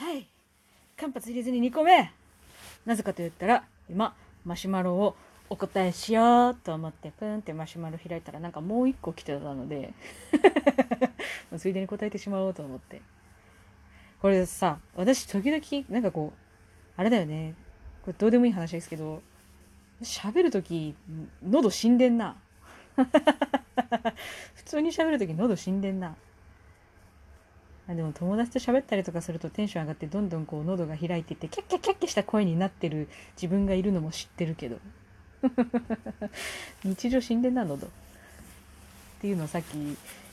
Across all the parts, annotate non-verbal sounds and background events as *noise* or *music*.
はい。間髪入れずに2個目。なぜかと言ったら今マシュマロをお答えしようと思ってプンってマシュマロ開いたらなんかもう一個来てたので *laughs* ついでに答えてしまおうと思って。これさ私時々なんかこうあれだよね。これどうでもいい話ですけど喋る時喉死んでんな。*laughs* 普通に喋る時喉死んでんな。あでも友達と喋ったりとかするとテンション上がってどんどんこう喉が開いていってキャッキャッキャッキャした声になってる自分がいるのも知ってるけど。*laughs* 日常死んでんな喉っていうのをさっき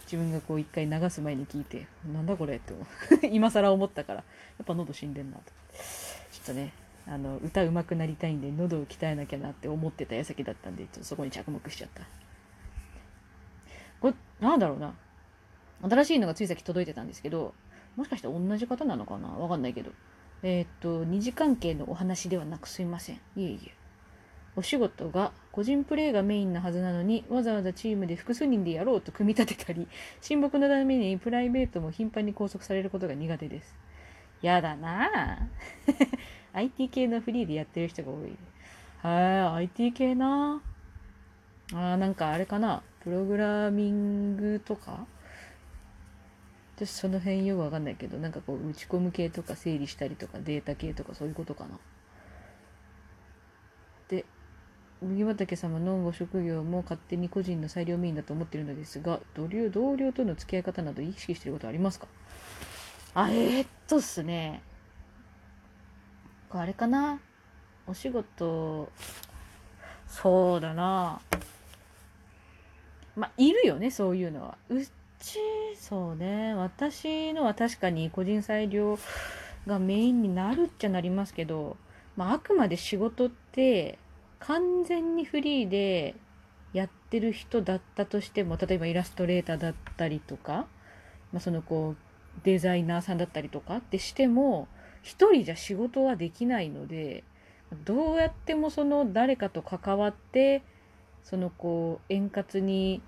自分がこう一回流す前に聞いてなんだこれって *laughs* 今更思ったからやっぱ喉死んでんなとちょっとねあの歌うまくなりたいんで喉を鍛えなきゃなって思ってた矢先だったんでちょっとそこに着目しちゃった。これなんだろうな。新しいのがついさっき届いてたんですけど、もしかして同じ方なのかな？わかんないけど。えー、っと、二次関係のお話ではなくすいません。いえいえ。お仕事が個人プレーがメインなはずなのに、わざわざチームで複数人でやろうと組み立てたり、親睦のためにプライベートも頻繁に拘束されることが苦手です。やだなぁ。*laughs* IT 系のフリーでやってる人が多い。はい、IT 系なぁあーなんかあれかな？プログラミングとか？私その辺よくわかんないけど、なんかこう打ち込む系とか整理したりとかデータ系とかそういうことかな。で、麦畑様のご職業も勝手に個人の裁量メインだと思ってるのですが、同僚同僚との付き合い方など意識してることありますか？あ、えー、っとっすね。あれかな？お仕事、そうだな。まあ、いるよね、そういうのは。うち、そうね。私のは確かに個人裁量がメインになるっちゃなりますけど、まあ、あくまで仕事って完全にフリーでやってる人だったとしても、例えばイラストレーターだったりとか、まあ、そのこう、デザイナーさんだったりとかってしても、一人じゃ仕事はできないので、どうやってもその誰かと関わって、そのこう円滑に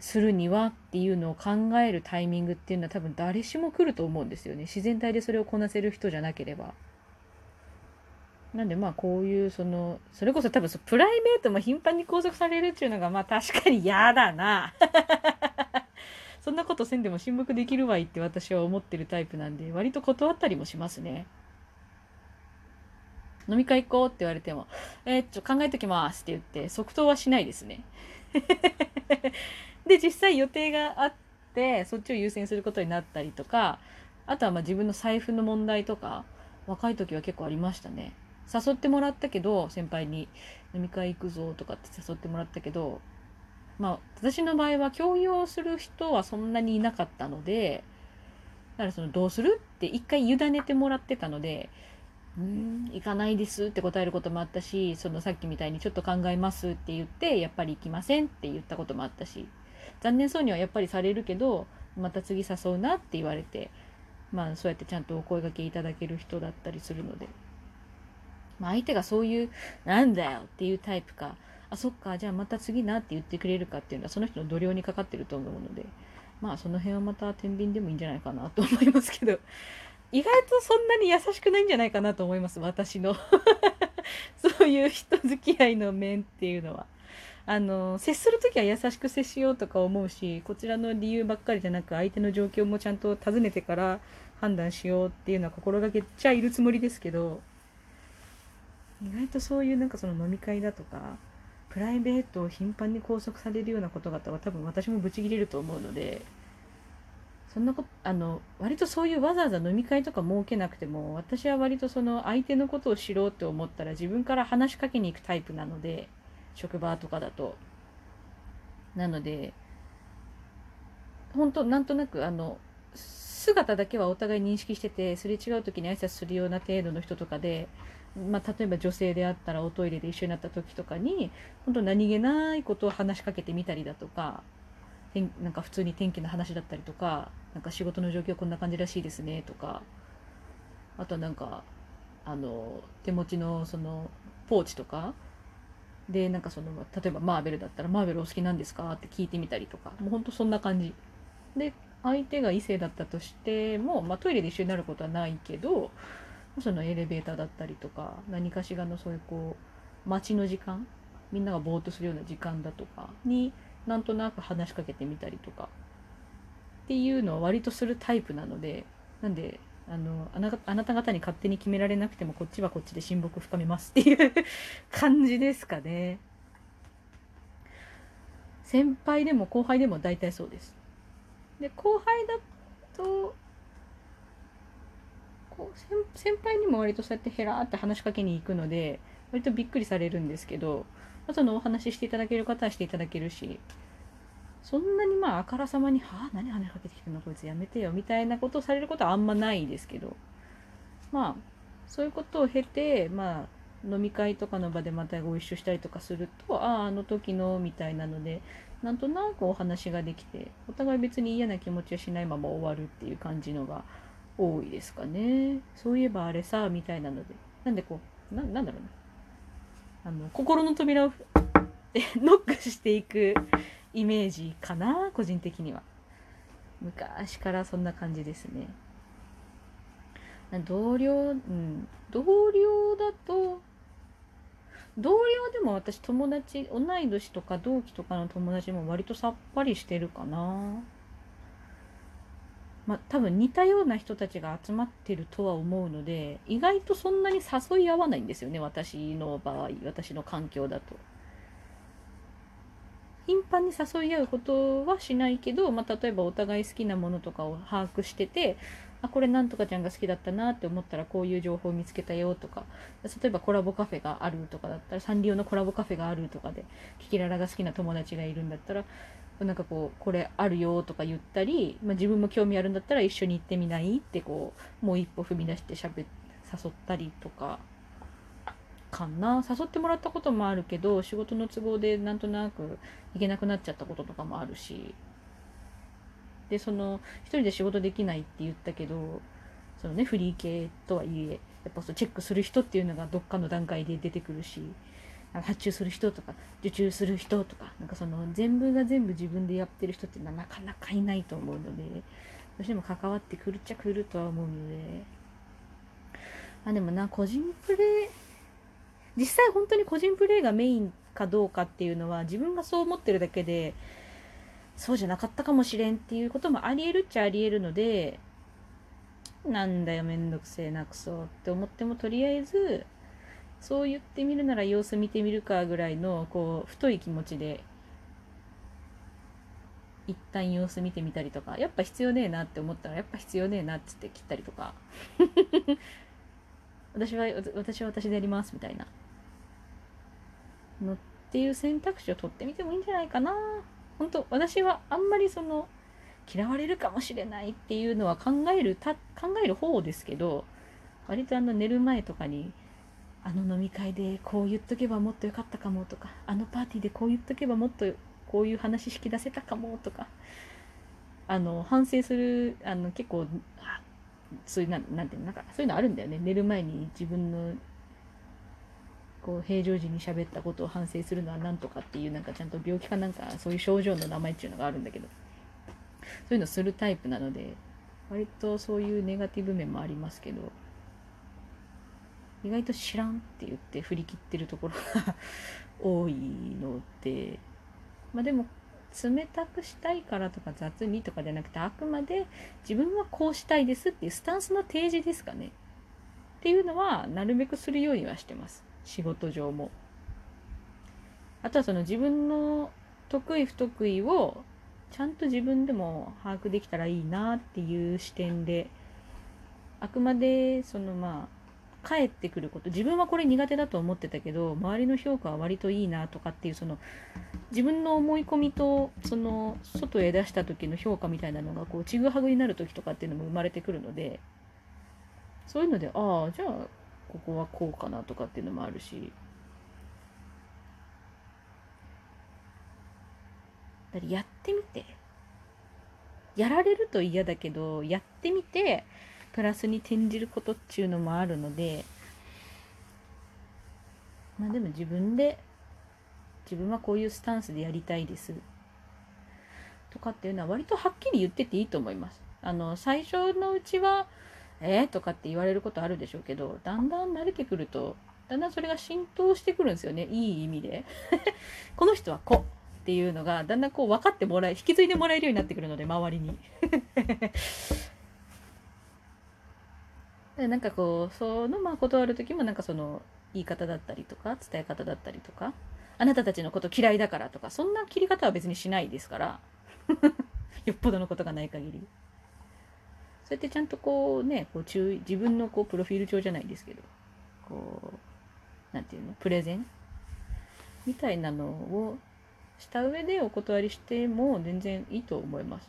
するにはっていうのを考えるタイミングっていうのは多分誰しも来ると思うんですよね自然体でそれをこなせる人じゃなければ。なんでまあこういうそのそれこそ多分そプライベートも頻繁に拘束されるっていうのがまあ確かに嫌だな *laughs* そんなことせんでも親睦できるわいって私は思ってるタイプなんで割と断ったりもしますね。飲み会行こうって言われても、えー、ちょ、考えときますって言って、即答はしないですね。で、実際予定があって、そっちを優先することになったりとか、あとはまあ自分の財布の問題とか、若い時は結構ありましたね。誘ってもらったけど、先輩に飲み会行くぞとかって誘ってもらったけど、まあ私の場合は強要する人はそんなにいなかったので、だからそのどうするって一回委ねてもらってたので、うん、行かないですって答えることもあったし、そのさっきみたいにちょっと考えますって言って、やっぱり行きませんって言ったこともあったし、残念そうにはやっぱりされるけど、また次誘うなって言われて、まあそうやってちゃんとお声がけいただける人だったりするので、まあ相手がそういう、なんだよっていうタイプか、あ、そっか、じゃあまた次なって言ってくれるかっていうのはその人の度量にかかってると思うので、まあその辺はまた天秤でもいいんじゃないかなと思いますけど、意外とそんなに優しくないんじゃないかなと思います私の。*laughs* そういう人付き合いの面っていうのは。あの接する時は優しく接しようとか思うしこちらの理由ばっかりじゃなく相手の状況もちゃんと尋ねてから判断しようっていうのは心がけちゃいるつもりですけど意外とそういうなんかその飲み会だとかプライベートを頻繁に拘束されるようなことがあったら多分私もブチギレると思うのでそんなこと、あの、割とそういうわざわざ飲み会とか設けなくても、私は割とその相手のことを知ろうって思ったら自分から話しかけに行くタイプなので、職場とかだと。なので、本当なんとなくあの、姿だけはお互い認識してて、すれ違う時に挨拶するような程度の人とかで、まあ、例えば女性であったらおトイレで一緒になった時とかに、本当何気ないことを話しかけてみたりだとか、なんか普通に天気の話だったりとか、なんか仕事の状況こんな感じらしいですねとか、あとなんか、あの、手持ちのそのポーチとか、で、なんかその、例えばマーベルだったらマーベルお好きなんですか？って聞いてみたりとか、もうほんとそんな感じ。で、相手が異性だったとしても、まあ、トイレで一緒になることはないけどそのエレベーターだったりとか何かしらのそういうこう待ちの時間みんながぼーっとするような時間だとかになんとなく話しかけてみたりとか。っていうのは割とするタイプなのでなんであのあなあなた方に勝手に決められなくてもこっちはこっちで親睦深めますっていう感じですかね。先輩でも後輩でも大体そうです。で後輩だとこう先輩にも割とそうやってヘラって話しかけに行くので割とびっくりされるんですけどそのお話ししていただける方はしていただけるしそんなにまああからさまに「はあ何話しかけてきてんの？こいつやめてよ」みたいなことをされることはあんまないですけど。まあそういうことを経てまあ飲み会とかの場でまたご一緒したりとかするとあああの時のみたいなのでなんとなくお話ができてお互い別に嫌な気持ちはしないまま終わるっていう感じのが多いですかね。そういえばあれさみたいなので。なんでこうななんだろうな。あの心の扉を *laughs* ノックしていくイメージかな個人的には。昔からそんな感じですね。同僚うん。同僚だと同僚でも私友達同い年とか同期とかの友達も割とさっぱりしてるかな。まあ多分似たような人たちが集まってるとは思うので意外とそんなに誘い合わないんですよね私の場合私の環境だと。頻繁に誘い合うことはしないけど、まあ、例えばお互い好きなものとかを把握しててあこれなんとかちゃんが好きだったなって思ったらこういう情報を見つけたよとか例えばコラボカフェがあるとかだったらサンリオのコラボカフェがあるとかでキキララが好きな友達がいるんだったらなんかこうこれあるよとか言ったり、まあ、自分も興味あるんだったら一緒に行ってみない？ってこうもう一歩踏み出してしゃべ誘ったりとか。かな。誘ってもらったこともあるけど仕事の都合でなんとなく行けなくなっちゃったこととかもあるし。でその一人で仕事できないって言ったけどそのねフリー系とはいえやっぱそうチェックする人っていうのがどっかの段階で出てくるし発注する人とか受注する人とかなんかその全部が全部自分でやってる人っていうのはなかなかいないと思うのでどうしても関わってくるっちゃくるとは思うので。あでもな個人プレイ実際本当に個人プレイがメインかどうかっていうのは自分がそう思ってるだけでそうじゃなかったかもしれんっていうこともありえるっちゃありえるのでなんだよめんどくせえなくそって思ってもとりあえずそう言ってみるなら様子見てみるかぐらいのこう太い気持ちで一旦様子見てみたりとかやっぱ必要ねえなって思ったらやっぱ必要ねえなっつって切ったりとか。*laughs* 私は私は私でやりますみたいな。のっていう選択肢を取ってみてもいいんじゃないかな。本当私はあんまりその嫌われるかもしれないっていうのは考えるた考える方ですけど割とあの寝る前とかにあの飲み会でこう言っとけばもっと良かったかもとかあのパーティーでこう言っとけばもっとこういう話引き出せたかもとかあの反省するあの結構そういうななんていうのなんかそういうのあるんだよね。寝る前に自分のこう平常時に喋ったことを反省するのは何とかっていうなんかちゃんと病気かなんかそういう症状の名前っていうのがあるんだけどそういうのするタイプなので割とそういうネガティブ面もありますけど意外と知らんって言って振り切ってるところが多いのでまあでも冷たくしたいからとか雑にとかじゃなくてあくまで自分はこうしたいですっていうスタンスの提示ですかね。っていうのはなるべくするようにはしてます。仕事上も。あとはその自分の得意不得意をちゃんと自分でも把握できたらいいなっていう視点であくまでそのまあ返ってくること。自分はこれ苦手だと思ってたけど周りの評価は割といいなとかっていうその自分の思い込みとその外へ出した時の評価みたいなのがこうちぐはぐになる時とかっていうのも生まれてくるのでそういうのでああじゃあここはこうかなとかっていうのもあるし。だやってみて。やられると嫌だけどやってみてプラスに転じることっていうのもあるので。まあでも自分で自分はこういうスタンスでやりたいです。とかっていうのは割とはっきり言ってていいと思います。あの最初のうちは「えー?」とかって言われることあるでしょうけどだんだん慣れてくるとだんだんそれが浸透してくるんですよねいい意味で。*laughs* この人はこうっていうのがだんだんこう分かってもらえ引き継いでもらえるようになってくるので周りに。*laughs* なんかこうそのまあ断る時もなんかその言い方だったりとか伝え方だったりとかあなたたちのこと嫌いだからとかそんな切り方は別にしないですから *laughs* よっぽどのことがない限りそうやってちゃんとこうねこう注意自分のこうプロフィール帳じゃないですけどこう何て言うのプレゼンみたいなのをした上でお断りしても全然いいと思います。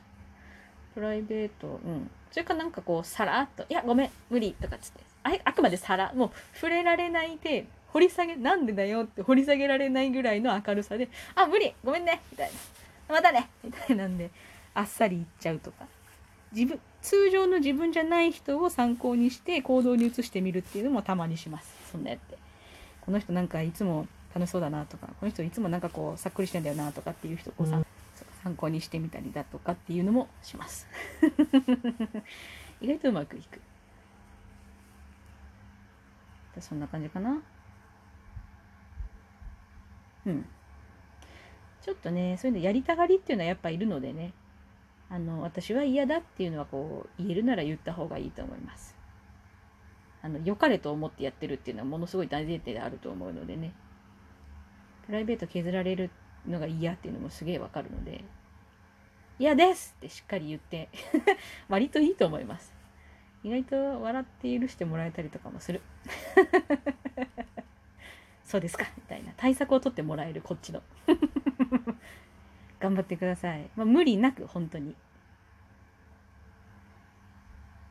プライベートうん。それかなんかこうさらっと「いやごめん無理」とかっつって。ああくまでさらもう触れられないで掘り下げなんでだよって掘り下げられないぐらいの明るさで「あ無理ごめんね」みたいな「またね」みたいなんであっさり言っちゃうとか。自分通常の自分じゃない人を参考にして行動に移してみるっていうのもたまにします。そんなやって。この人なんかいつも楽しそうだなとかこの人いつもなんかこうさっくりしてんだよなとかっていう人をさ、うん、参考にしてみたりだとかっていうのもします。*laughs* 意外とうまくいく。そんな感じかな。うん。ちょっとねそういうのやりたがりっていうのはやっぱいるのでねあの私は嫌だっていうのはこう言えるなら言った方がいいと思います。あの良かれと思ってやってるっていうのはものすごい大前提であると思うのでね。プライベート削られるのが嫌っていうのもすげえわかるので嫌ですってしっかり言って *laughs* 割といいと思います。意外と笑って許してもらえたりとかもする。*laughs* そうですかみたいな。対策を取ってもらえるこっちの。頑張ってください、まあ、無理なく本当に。